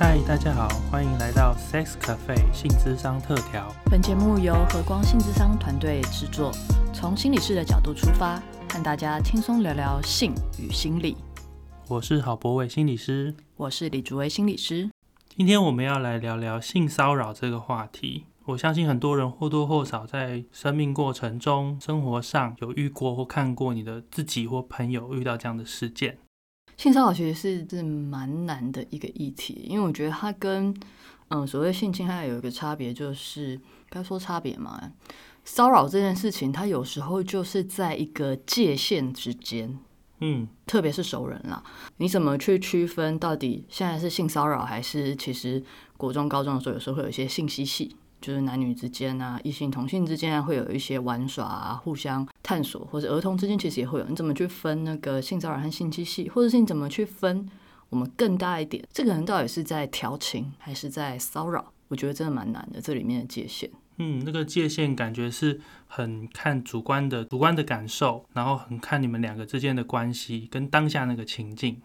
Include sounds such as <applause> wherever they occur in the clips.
嗨，大家好，欢迎来到 Sex Cafe 性智商特调。本节目由和光性智商团队制作，从心理师的角度出发，和大家轻松聊聊性与心理。我是郝博伟心理师，我是李竹威心理师。今天我们要来聊聊性骚扰这个话题。我相信很多人或多或少在生命过程中、生活上有遇过或看过你的自己或朋友遇到这样的事件。性骚扰其实是是蛮难的一个议题，因为我觉得它跟嗯所谓性侵害有一个差别，就是该说差别嘛，骚扰这件事情，它有时候就是在一个界限之间，嗯，特别是熟人啦，你怎么去区分到底现在是性骚扰，还是其实国中、高中的时候有时候会有一些性嬉戏？就是男女之间啊，异性同性之间啊，会有一些玩耍啊，互相探索，或者儿童之间其实也会有。你怎么去分那个性骚扰和性机器，或者是你怎么去分我们更大一点，这个人到底是在调情还是在骚扰？我觉得真的蛮难的，这里面的界限。嗯，那个界限感觉是很看主观的，主观的感受，然后很看你们两个之间的关系跟当下那个情境。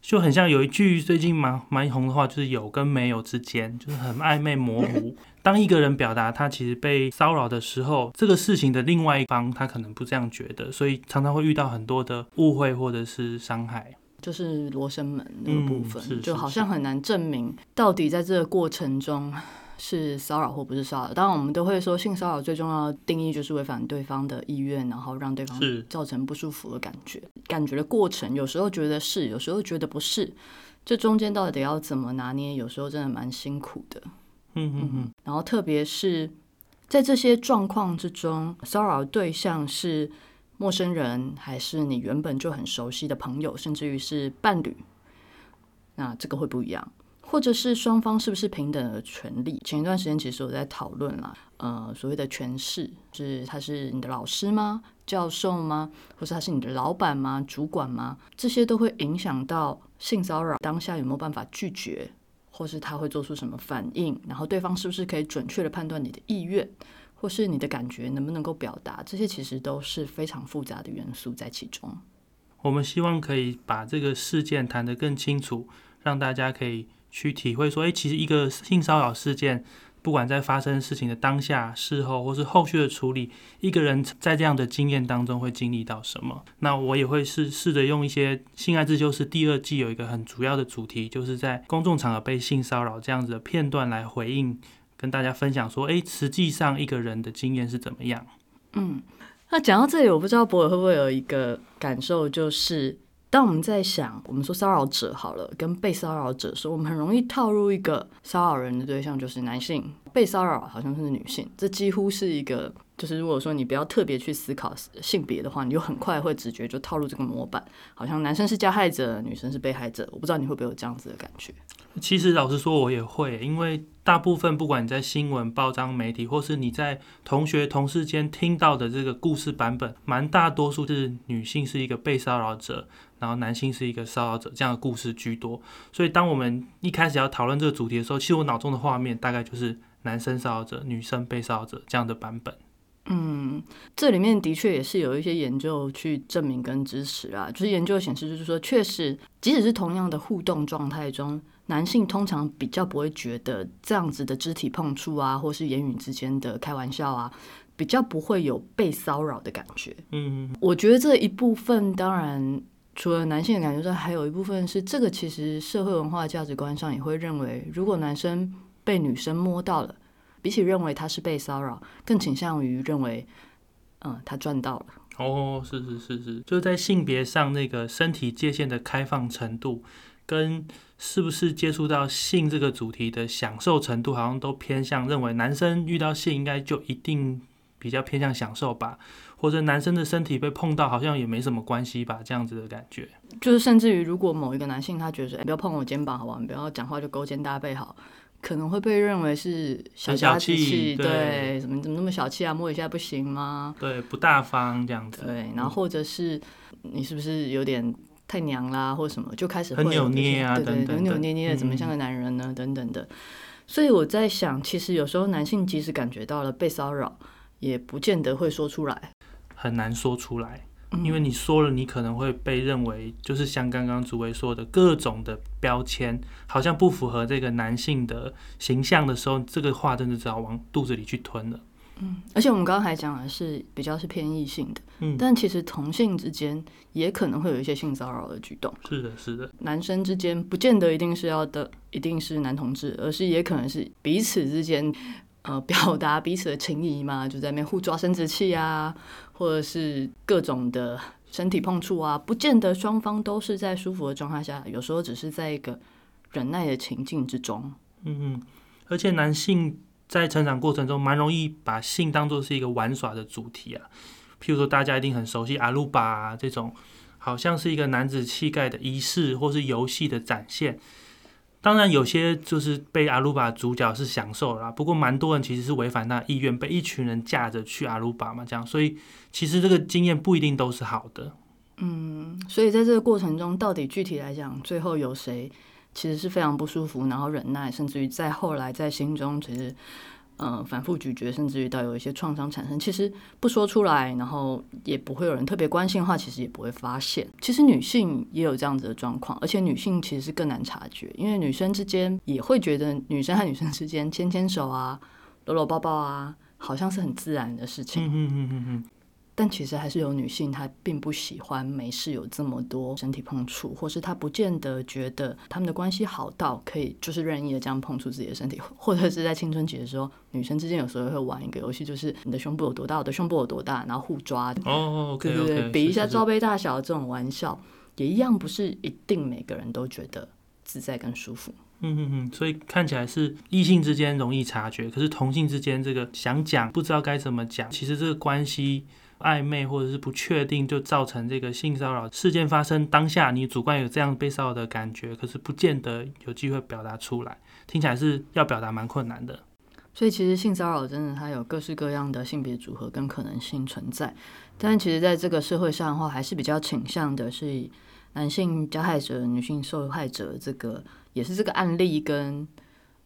就很像有一句最近蛮蛮红的话，就是有跟没有之间，就是很暧昧模糊。<laughs> 当一个人表达他其实被骚扰的时候，这个事情的另外一方他可能不这样觉得，所以常常会遇到很多的误会或者是伤害。就是罗生门那个部分，是就好像很难证明到底在这个过程中。是骚扰或不是骚扰？当然，我们都会说性骚扰最重要的定义就是违反对方的意愿，然后让对方造成不舒服的感觉。感觉的过程，有时候觉得是，有时候觉得不是。这中间到底要怎么拿捏？有时候真的蛮辛苦的。嗯嗯嗯。然后，特别是在这些状况之中，骚扰对象是陌生人，还是你原本就很熟悉的朋友，甚至于是伴侣？那这个会不一样。或者是双方是不是平等的权利？前一段时间其实我在讨论啦，呃，所谓的权势，是他是你的老师吗？教授吗？或是他是你的老板吗？主管吗？这些都会影响到性骚扰当下有没有办法拒绝，或是他会做出什么反应？然后对方是不是可以准确的判断你的意愿，或是你的感觉能不能够表达？这些其实都是非常复杂的元素在其中。我们希望可以把这个事件谈得更清楚，让大家可以。去体会说，哎，其实一个性骚扰事件，不管在发生事情的当下、事后，或是后续的处理，一个人在这样的经验当中会经历到什么？那我也会试试着用一些《性爱自救室》第二季有一个很主要的主题，就是在公众场合被性骚扰这样子的片段来回应，跟大家分享说，哎，实际上一个人的经验是怎么样？嗯，那讲到这里，我不知道博尔会不会有一个感受，就是。当我们在想，我们说骚扰者好了，跟被骚扰者说，我们很容易套入一个骚扰人的对象就是男性，被骚扰好像是女性，这几乎是一个。就是如果说你不要特别去思考性别的话，你就很快会直觉就套入这个模板，好像男生是加害者，女生是被害者。我不知道你会不会有这样子的感觉。其实老实说，我也会，因为大部分不管你在新闻、报章、媒体，或是你在同学、同事间听到的这个故事版本，蛮大多数是女性是一个被骚扰者，然后男性是一个骚扰者这样的故事居多。所以当我们一开始要讨论这个主题的时候，其实我脑中的画面大概就是男生骚扰者、女生被骚扰者这样的版本。嗯，这里面的确也是有一些研究去证明跟支持啊。就是研究显示，就是说，确实，即使是同样的互动状态中，男性通常比较不会觉得这样子的肢体碰触啊，或是言语之间的开玩笑啊，比较不会有被骚扰的感觉。嗯，我觉得这一部分，当然除了男性的感觉之外，还有一部分是这个其实社会文化价值观上也会认为，如果男生被女生摸到了。比起认为他是被骚扰，更倾向于认为，嗯，他赚到了。哦，是是是是，就是在性别上那个身体界限的开放程度，跟是不是接触到性这个主题的享受程度，好像都偏向认为男生遇到性应该就一定比较偏向享受吧，或者男生的身体被碰到好像也没什么关系吧，这样子的感觉。就是甚至于，如果某一个男性他觉得，哎，不要碰我肩膀，好不好？不要讲话就勾肩搭背，好。可能会被认为是小家子气，对，怎么怎么那么小气啊？摸一下不行吗？对，不大方这样子。对，然后或者是你是不是有点太娘啦，或什么，就开始很扭捏啊，对对，扭扭捏捏的，怎么像个男人呢？等等的。所以我在想，其实有时候男性即使感觉到了被骚扰，也不见得会说出来，很难说出来。因为你说了，你可能会被认为就是像刚刚主委说的各种的标签，好像不符合这个男性的形象的时候，这个话真的只好往肚子里去吞了。嗯，而且我们刚刚还讲的是比较是偏异性的，嗯，但其实同性之间也可能会有一些性骚扰的举动。是的，是的，男生之间不见得一定是要的，一定是男同志，而是也可能是彼此之间，呃，<laughs> 表达彼此的情谊嘛，就在那边互抓生殖器啊，或者是各种的身体碰触啊，不见得双方都是在舒服的状态下，有时候只是在一个忍耐的情境之中。嗯嗯，而且男性。在成长过程中，蛮容易把性当做是一个玩耍的主题啊。譬如说，大家一定很熟悉阿鲁巴，这种好像是一个男子气概的仪式或是游戏的展现。当然，有些就是被阿鲁巴主角是享受啦。不过，蛮多人其实是违反那意愿，被一群人架着去阿鲁巴嘛，这样。所以，其实这个经验不一定都是好的。嗯，所以在这个过程中，到底具体来讲，最后有谁？其实是非常不舒服，然后忍耐，甚至于在后来在心中其实，嗯，反复咀嚼，甚至于到有一些创伤产生。其实不说出来，然后也不会有人特别关心的话，其实也不会发现。其实女性也有这样子的状况，而且女性其实是更难察觉，因为女生之间也会觉得女生和女生之间牵牵手啊、搂搂抱抱啊，好像是很自然的事情。但其实还是有女性，她并不喜欢没事有这么多身体碰触，或是她不见得觉得他们的关系好到可以就是任意的这样碰触自己的身体，或者是在青春期的时候，女生之间有时候会玩一个游戏，就是你的胸部有多大，我的胸部有多大，然后互抓，哦，对对对，比一下罩杯大小这种玩笑，也一样不是一定每个人都觉得自在跟舒服。嗯嗯嗯，所以看起来是异性之间容易察觉，可是同性之间这个想讲不知道该怎么讲，其实这个关系。暧昧或者是不确定，就造成这个性骚扰事件发生当下，你主观有这样被骚扰的感觉，可是不见得有机会表达出来，听起来是要表达蛮困难的。所以其实性骚扰真的它有各式各样的性别组合跟可能性存在，但其实在这个社会上的话，还是比较倾向的是男性加害者、女性受害者这个也是这个案例跟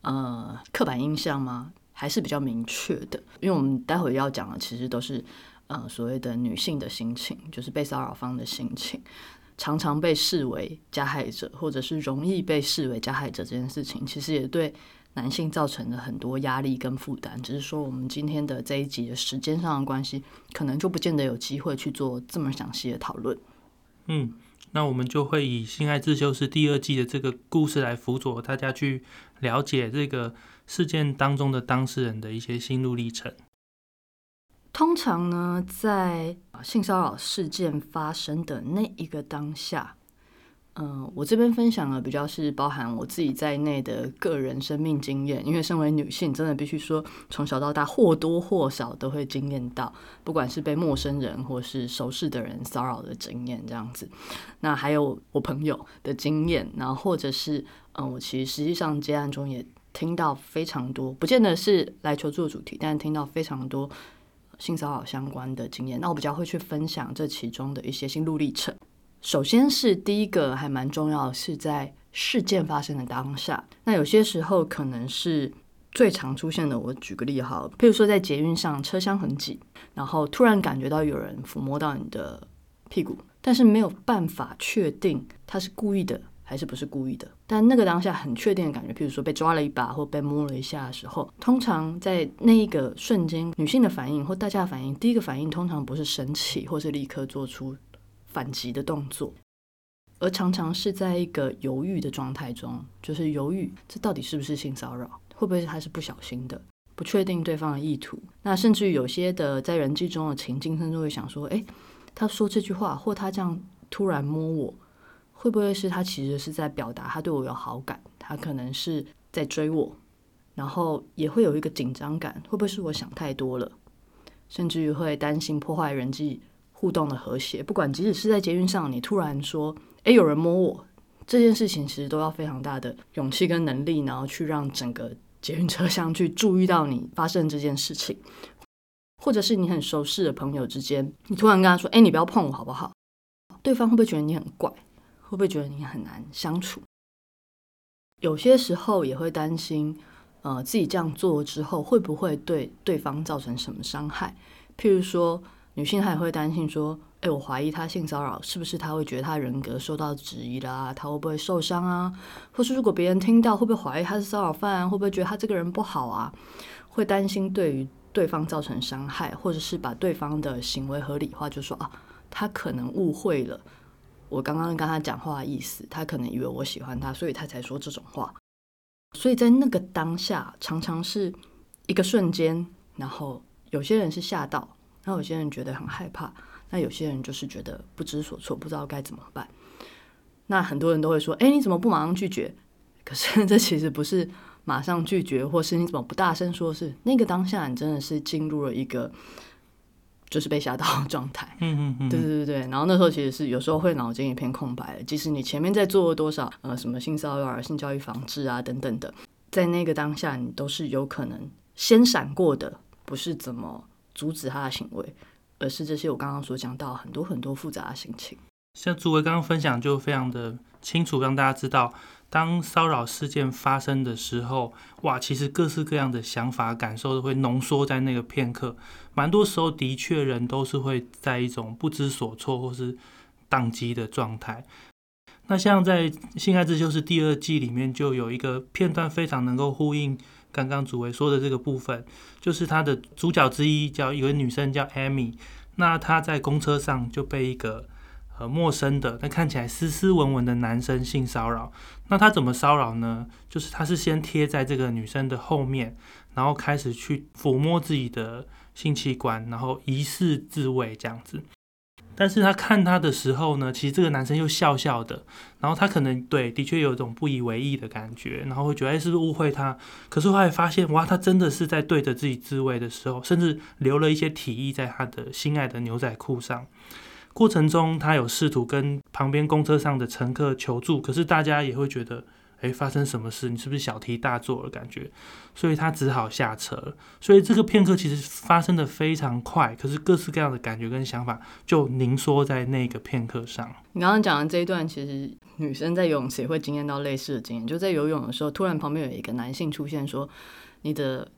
呃刻板印象吗？还是比较明确的，因为我们待会要讲的其实都是。呃，所谓的女性的心情，就是被骚扰方的心情，常常被视为加害者，或者是容易被视为加害者这件事情，其实也对男性造成了很多压力跟负担。只是说，我们今天的这一集的时间上的关系，可能就不见得有机会去做这么详细的讨论。嗯，那我们就会以《性爱自修室》第二季的这个故事来辅佐大家去了解这个事件当中的当事人的一些心路历程。通常呢，在性骚扰事件发生的那一个当下，嗯，我这边分享的比较是包含我自己在内的个人生命经验，因为身为女性，真的必须说，从小到大或多或少都会经验到，不管是被陌生人或是熟识的人骚扰的经验，这样子。那还有我朋友的经验，然后或者是，嗯，我其实实际上接案中也听到非常多，不见得是来求助主题，但听到非常多。性骚扰相关的经验，那我比较会去分享这其中的一些心路历程。首先是第一个还蛮重要是在事件发生的当下，那有些时候可能是最常出现的。我举个例哈，譬如说在捷运上车厢很挤，然后突然感觉到有人抚摸到你的屁股，但是没有办法确定他是故意的。还是不是故意的？但那个当下很确定的感觉，譬如说被抓了一把或被摸了一下的时候，通常在那一个瞬间，女性的反应或大家的反应，第一个反应通常不是生气，或是立刻做出反击的动作，而常常是在一个犹豫的状态中，就是犹豫这到底是不是性骚扰，会不会是他是不小心的，不确定对方的意图。那甚至于有些的在人际中的情境，甚至会想说：哎，他说这句话，或他这样突然摸我。会不会是他其实是在表达他对我有好感？他可能是在追我，然后也会有一个紧张感。会不会是我想太多了？甚至于会担心破坏人际互动的和谐。不管即使是在捷运上，你突然说“诶，有人摸我”，这件事情其实都要非常大的勇气跟能力，然后去让整个捷运车厢去注意到你发生这件事情，或者是你很熟识的朋友之间，你突然跟他说“诶，你不要碰我好不好？”对方会不会觉得你很怪？会不会觉得你很难相处？有些时候也会担心，呃，自己这样做之后会不会对对方造成什么伤害？譬如说，女性她也会担心说，哎，我怀疑他性骚扰，是不是他会觉得他人格受到质疑啦？他会不会受伤啊？或是如果别人听到，会不会怀疑他是骚扰犯？会不会觉得他这个人不好啊？会担心对于对方造成伤害，或者是把对方的行为合理化，就说啊，他可能误会了我刚刚跟他讲话的意思，他可能以为我喜欢他，所以他才说这种话。所以在那个当下，常常是一个瞬间，然后有些人是吓到，然后有些人觉得很害怕，那有些人就是觉得不知所措，不知道该怎么办。那很多人都会说：“哎，你怎么不马上拒绝？”可是这其实不是马上拒绝，或是你怎么不大声说？是那个当下，你真的是进入了一个。就是被吓到的状态，嗯嗯嗯，对对对对，然后那时候其实是有时候会脑筋一片空白的，即使你前面在做了多少呃什么性骚扰、性教育防治啊等等的，在那个当下你都是有可能先闪过的，不是怎么阻止他的行为，而是这些我刚刚所讲到很多很多复杂的心情。像朱伟刚刚分享就非常的清楚，让大家知道。当骚扰事件发生的时候，哇，其实各式各样的想法、感受都会浓缩在那个片刻。蛮多时候，的确人都是会在一种不知所措或是宕机的状态。那像在《性爱之修》是第二季里面，就有一个片段非常能够呼应刚刚主维说的这个部分，就是他的主角之一叫一位女生叫 Amy，那她在公车上就被一个。呃，陌生的但看起来斯斯文文的男生性骚扰，那他怎么骚扰呢？就是他是先贴在这个女生的后面，然后开始去抚摸自己的性器官，然后疑似自慰这样子。但是他看他的时候呢，其实这个男生又笑笑的，然后他可能对的确有一种不以为意的感觉，然后会觉得哎是不是误会他？可是后来发现哇，他真的是在对着自己自慰的时候，甚至留了一些体液在他的心爱的牛仔裤上。过程中，他有试图跟旁边公车上的乘客求助，可是大家也会觉得，哎，发生什么事？你是不是小题大做了？感觉，所以他只好下车。所以这个片刻其实发生的非常快，可是各式各样的感觉跟想法就凝缩在那个片刻上。你刚刚讲的这一段，其实女生在游泳池也会经验到类似的经验，就在游泳的时候，突然旁边有一个男性出现，说你的。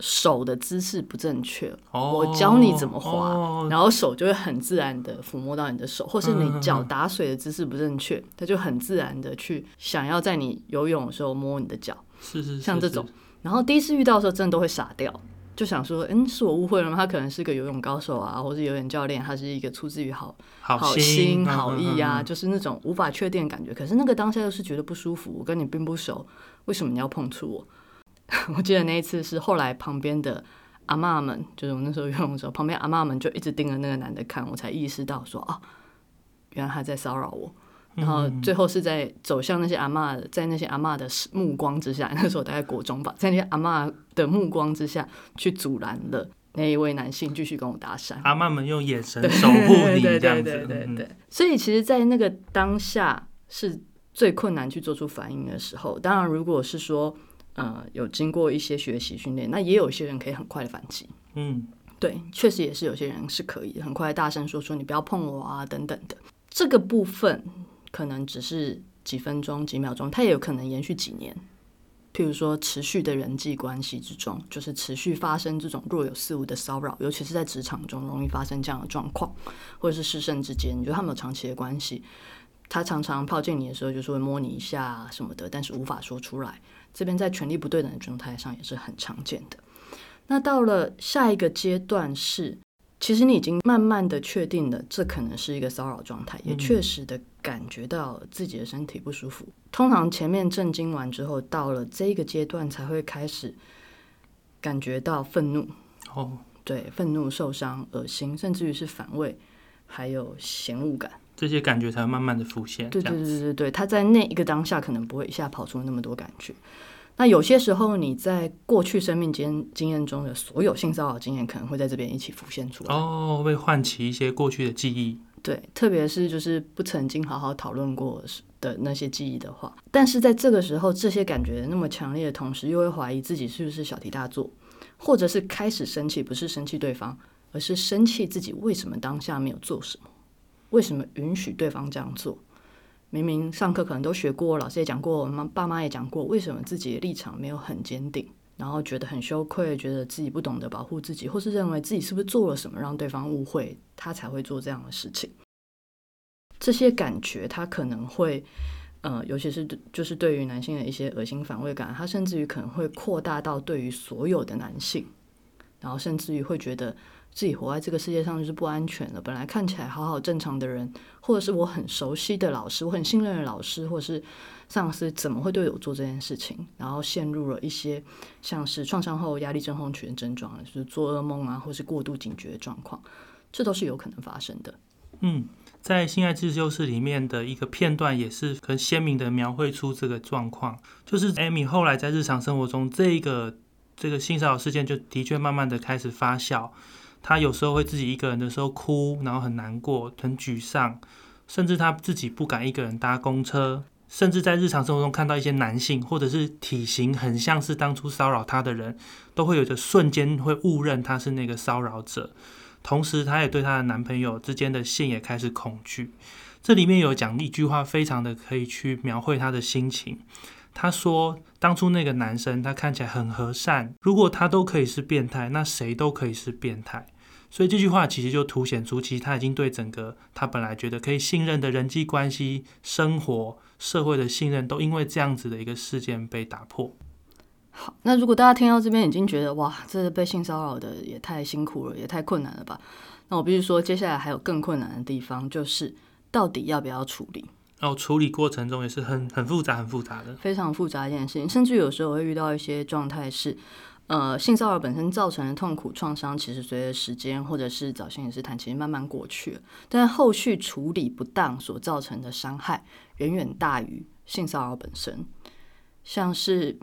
手的姿势不正确，我教你怎么滑，然后手就会很自然的抚摸到你的手，或是你脚打水的姿势不正确，他就很自然的去想要在你游泳的时候摸你的脚，是是像这种。然后第一次遇到的时候，真的都会傻掉，就想说，嗯，是我误会了吗？他可能是个游泳高手啊，或是游泳教练，他是一个出自于好好心好意啊，就是那种无法确定的感觉。可是那个当下又是觉得不舒服，我跟你并不熟，为什么你要碰触我？<laughs> 我记得那一次是后来旁边的阿妈们，就是我那时候游泳的时候，旁边阿妈们就一直盯着那个男的看，我才意识到说啊，原来他在骚扰我。然后最后是在走向那些阿妈，在那些阿妈的目光之下，那时候大概国中吧，在那些阿妈的目光之下去阻拦了那一位男性继续跟我搭讪。阿妈们用眼神守护你，这样子。对对对。所以其实，在那个当下是最困难去做出反应的时候。当然，如果是说。呃，有经过一些学习训练，那也有一些人可以很快的反击。嗯，对，确实也是有些人是可以很快大声说出“你不要碰我啊”等等的。这个部分可能只是几分钟、几秒钟，它也有可能延续几年。譬如说，持续的人际关系之中，就是持续发生这种若有似无的骚扰，尤其是在职场中容易发生这样的状况，或者是师生之间，你觉得他们有长期的关系，他常常靠近你的时候，就是会摸你一下什么的，但是无法说出来。这边在权力不对等的状态上也是很常见的。那到了下一个阶段是，其实你已经慢慢的确定了，这可能是一个骚扰状态，也确实的感觉到自己的身体不舒服。通常前面震惊完之后，到了这个阶段才会开始感觉到愤怒。哦，对，愤怒、受伤、恶心，甚至于是反胃，还有嫌恶感。这些感觉才会慢慢的浮现。对对对对对，他在那一个当下可能不会一下跑出那么多感觉。那有些时候你在过去生命经经验中的所有性骚扰经验，可能会在这边一起浮现出来。哦，会唤起一些过去的记忆。对，特别是就是不曾经好好讨论过的那些记忆的话，但是在这个时候，这些感觉那么强烈的同时，又会怀疑自己是不是小题大做，或者是开始生气，不是生气对方，而是生气自己为什么当下没有做什么。为什么允许对方这样做？明明上课可能都学过，老师也讲过，妈爸妈也讲过，为什么自己的立场没有很坚定？然后觉得很羞愧，觉得自己不懂得保护自己，或是认为自己是不是做了什么让对方误会，他才会做这样的事情。这些感觉，他可能会，呃，尤其是就是对于男性的一些恶心反胃感，他甚至于可能会扩大到对于所有的男性，然后甚至于会觉得自己活在这个世界上就是不安全了。本来看起来好好正常的人，或者是我很熟悉的老师，我很信任的老师，或者是上司，怎么会对我做这件事情？然后陷入了一些像是创伤后压力症候群症状，就是做噩梦啊，或是过度警觉的状况，这都是有可能发生的。嗯。在性爱自修室里面的一个片段，也是很鲜明的描绘出这个状况。就是艾米后来在日常生活中，这个这个性骚扰事件就的确慢慢的开始发酵。她有时候会自己一个人的时候哭，然后很难过、很沮丧，甚至她自己不敢一个人搭公车，甚至在日常生活中看到一些男性或者是体型很像是当初骚扰她的人，都会有着瞬间会误认他是那个骚扰者。同时，她也对她的男朋友之间的性也开始恐惧。这里面有讲一句话，非常的可以去描绘她的心情。她说：“当初那个男生，他看起来很和善，如果他都可以是变态，那谁都可以是变态。”所以这句话其实就凸显出，其实他已经对整个他本来觉得可以信任的人际关系、生活、社会的信任，都因为这样子的一个事件被打破。好，那如果大家听到这边已经觉得哇，这被性骚扰的也太辛苦了，也太困难了吧？那我必须说，接下来还有更困难的地方，就是到底要不要处理？然后处理过程中也是很很复杂、很复杂的，非常复杂一件事情。甚至有时候会遇到一些状态是，呃，性骚扰本身造成的痛苦创伤，其实随着时间或者是早先也是谈，其实慢慢过去了，但后续处理不当所造成的伤害，远远大于性骚扰本身，像是。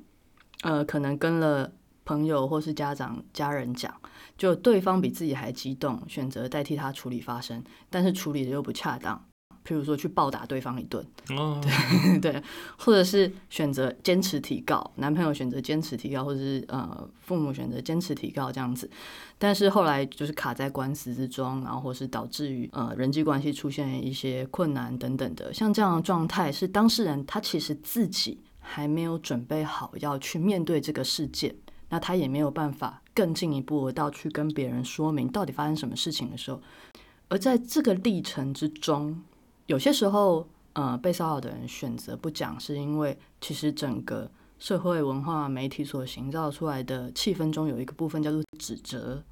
呃，可能跟了朋友或是家长、家人讲，就对方比自己还激动，选择代替他处理发生，但是处理的又不恰当，譬如说去暴打对方一顿，对 <laughs> 对，或者是选择坚持提告，男朋友选择坚持提告，或者是呃父母选择坚持提告这样子，但是后来就是卡在官司之中，然后或是导致于呃人际关系出现一些困难等等的，像这样的状态是当事人他其实自己。还没有准备好要去面对这个事件，那他也没有办法更进一步到去跟别人说明到底发生什么事情的时候，而在这个历程之中，有些时候，呃，被骚扰的人选择不讲，是因为其实整个社会文化媒体所营造出来的气氛中有一个部分叫做指责。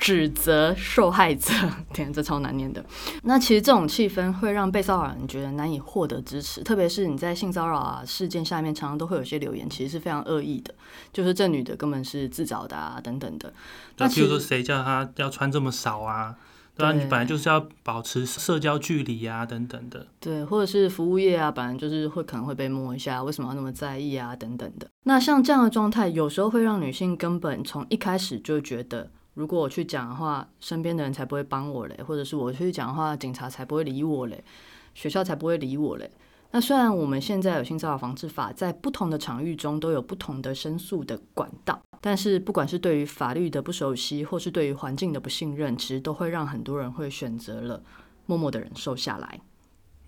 指责受害者，<laughs> 天，这超难念的。那其实这种气氛会让被骚扰人觉得难以获得支持，特别是你在性骚扰啊事件下面，常常都会有些留言，其实是非常恶意的，就是这女的根本是自找的啊，等等的。那比如说谁叫她要穿这么少啊？对啊，你本来就是要保持社交距离啊，等等的。对，或者是服务业啊，本来就是会可能会被摸一下，为什么要那么在意啊，等等的。那像这样的状态，有时候会让女性根本从一开始就觉得。如果我去讲的话，身边的人才不会帮我嘞，或者是我去讲的话，警察才不会理我嘞，学校才不会理我嘞。那虽然我们现在有性骚扰防治法，在不同的场域中都有不同的申诉的管道，但是不管是对于法律的不熟悉，或是对于环境的不信任，其实都会让很多人会选择了默默的忍受下来。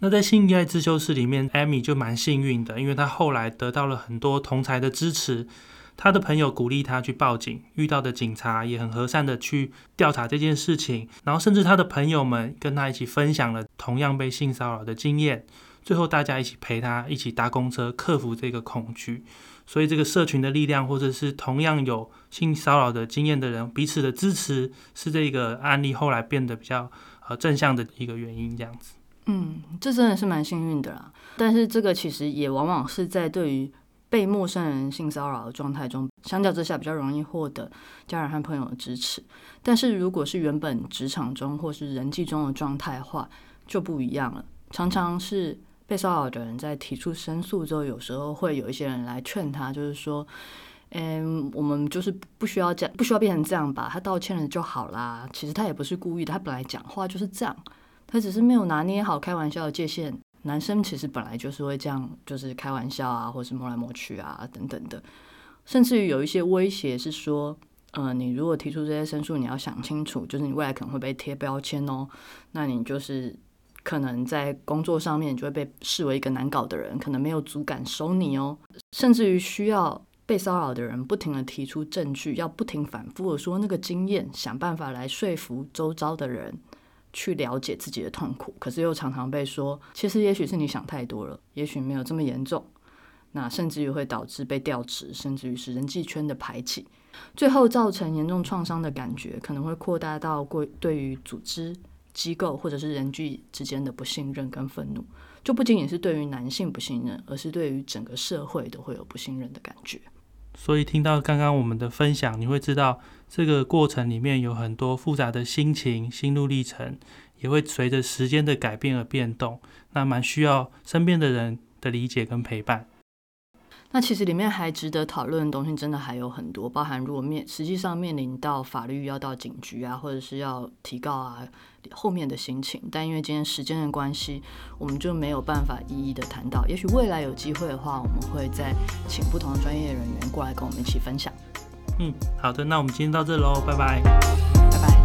那在性爱自修室里面，艾米就蛮幸运的，因为她后来得到了很多同才的支持。他的朋友鼓励他去报警，遇到的警察也很和善的去调查这件事情，然后甚至他的朋友们跟他一起分享了同样被性骚扰的经验，最后大家一起陪他一起搭公车，克服这个恐惧。所以这个社群的力量，或者是同样有性骚扰的经验的人彼此的支持，是这个案例后来变得比较呃正向的一个原因。这样子，嗯，这真的是蛮幸运的啦。但是这个其实也往往是在对于。被陌生人性骚扰的状态中，相较之下比较容易获得家人和朋友的支持。但是如果是原本职场中或是人际中的状态的话，就不一样了。常常是被骚扰的人在提出申诉之后，有时候会有一些人来劝他，就是说：“嗯，我们就是不需要这样，不需要变成这样吧？他道歉了就好啦。其实他也不是故意的，他本来讲话就是这样，他只是没有拿捏好开玩笑的界限。”男生其实本来就是会这样，就是开玩笑啊，或是摸来摸去啊，等等的，甚至于有一些威胁是说，呃，你如果提出这些申诉，你要想清楚，就是你未来可能会被贴标签哦，那你就是可能在工作上面就会被视为一个难搞的人，可能没有足感收你哦，甚至于需要被骚扰的人不停的提出证据，要不停反复的说那个经验，想办法来说服周遭的人去了解自己的痛苦，可是又常常被说，其实也许是你想太多了，也许没有这么严重。那甚至于会导致被调职，甚至于是人际圈的排挤，最后造成严重创伤的感觉，可能会扩大到过对于组织、机构或者是人际之间的不信任跟愤怒，就不仅仅是对于男性不信任，而是对于整个社会都会有不信任的感觉。所以听到刚刚我们的分享，你会知道这个过程里面有很多复杂的心情、心路历程，也会随着时间的改变而变动，那蛮需要身边的人的理解跟陪伴。那其实里面还值得讨论的东西真的还有很多，包含如果面实际上面临到法律要到警局啊，或者是要提告啊，后面的心情。但因为今天时间的关系，我们就没有办法一一的谈到。也许未来有机会的话，我们会再请不同的专业人员过来跟我们一起分享。嗯，好的，那我们今天到这喽，拜拜。